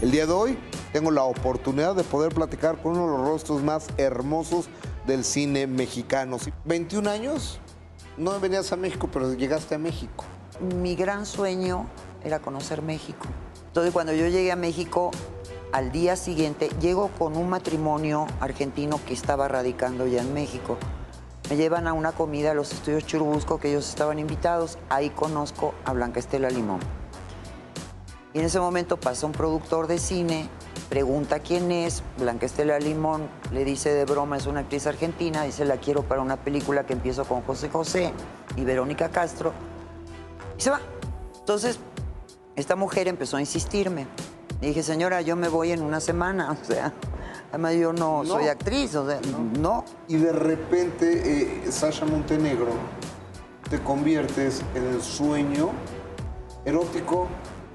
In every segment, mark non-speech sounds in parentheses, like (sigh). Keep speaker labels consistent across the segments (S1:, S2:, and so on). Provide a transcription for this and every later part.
S1: El día de hoy tengo la oportunidad de poder platicar con uno de los rostros más hermosos del cine mexicano. 21 años, no venías a México, pero llegaste a México.
S2: Mi gran sueño era conocer México. Entonces cuando yo llegué a México, al día siguiente llego con un matrimonio argentino que estaba radicando ya en México. Me llevan a una comida a los estudios Churubusco que ellos estaban invitados. Ahí conozco a Blanca Estela Limón. Y en ese momento pasa un productor de cine, pregunta quién es, Blanca Estela Limón le dice de broma, es una actriz argentina, dice la quiero para una película que empiezo con José José y Verónica Castro. Y se va. Entonces, esta mujer empezó a insistirme. Le dije, señora, yo me voy en una semana, (laughs) o sea, además yo no,
S1: No.
S2: soy actriz, o sea, no.
S1: Y de repente, eh, Sasha Montenegro, te conviertes en el sueño erótico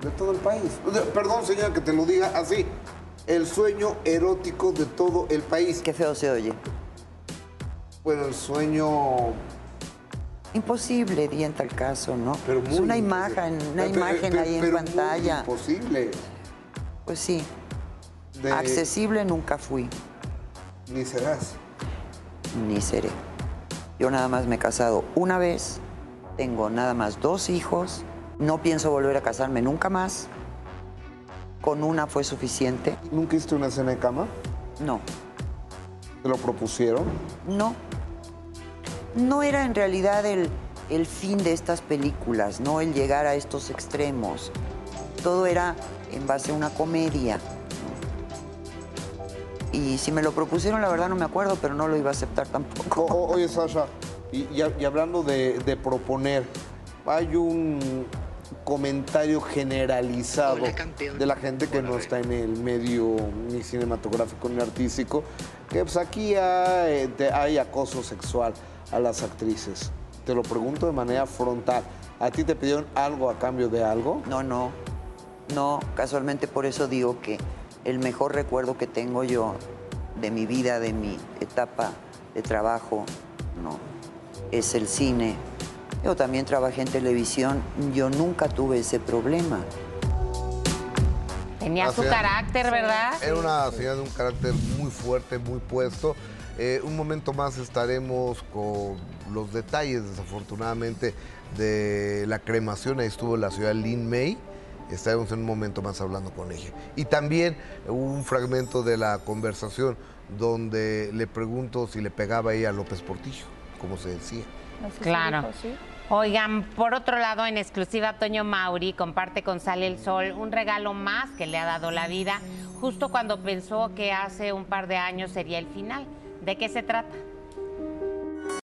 S1: de todo el país. Perdón, señora, que te lo diga así. El sueño erótico de todo el país.
S2: Qué feo se oye.
S1: Bueno, el sueño...
S2: Imposible, di en tal caso, ¿no?
S1: Pero
S2: es una imagen, una
S1: Pero-
S2: imagen
S1: pero-
S2: ahí en
S1: pero
S2: pantalla.
S1: imposible.
S2: Pues sí,
S1: De-
S2: accesible nunca fui,
S1: Ni serás.
S2: ni seré. Yo nada más me he casado una vez, tengo nada más dos hijos, no pienso volver a casarme nunca más. Con una fue suficiente.
S1: ¿Nunca hiciste una escena de cama?
S2: No,
S1: ¿Te lo propusieron?
S2: no. No era en realidad el, el fin de estas películas, no el llegar a estos extremos. Todo era en base a una comedia. Y si me lo propusieron, la verdad no me acuerdo, pero no lo iba a aceptar tampoco.
S1: o- oye, Sasha, y, y- y hablando de, de proponer, hay un comentario generalizado de la gente que no está en el medio ni cinematográfico ni artístico, que pues aquí hay, te- hay acoso sexual a las actrices. Te lo pregunto de manera frontal. ¿A ti te pidieron algo a cambio de algo?
S2: No, no. No, casualmente por eso digo que el mejor recuerdo que tengo yo de mi vida, de mi etapa de trabajo, no, es el cine. Yo también trabajé en televisión, yo nunca tuve ese problema.
S3: Tenía su carácter, ¿verdad?
S4: Era una señora de un carácter muy fuerte, muy puesto. Eh, un momento más estaremos con los detalles, desafortunadamente, de la cremación. Ahí estuvo la ciudad Lin May. Estaremos en un momento más hablando con ella. Y también un fragmento de la conversación donde le pregunto si le pegaba a ella a López Portillo, como se decía.
S3: Claro.
S5: dijo, sí.
S3: Oigan, por otro lado, en exclusiva, Toño Mauri comparte con Sale el Sol un regalo más que le ha dado la vida, justo cuando pensó que hace un par de años sería el final. ¿De qué se trata?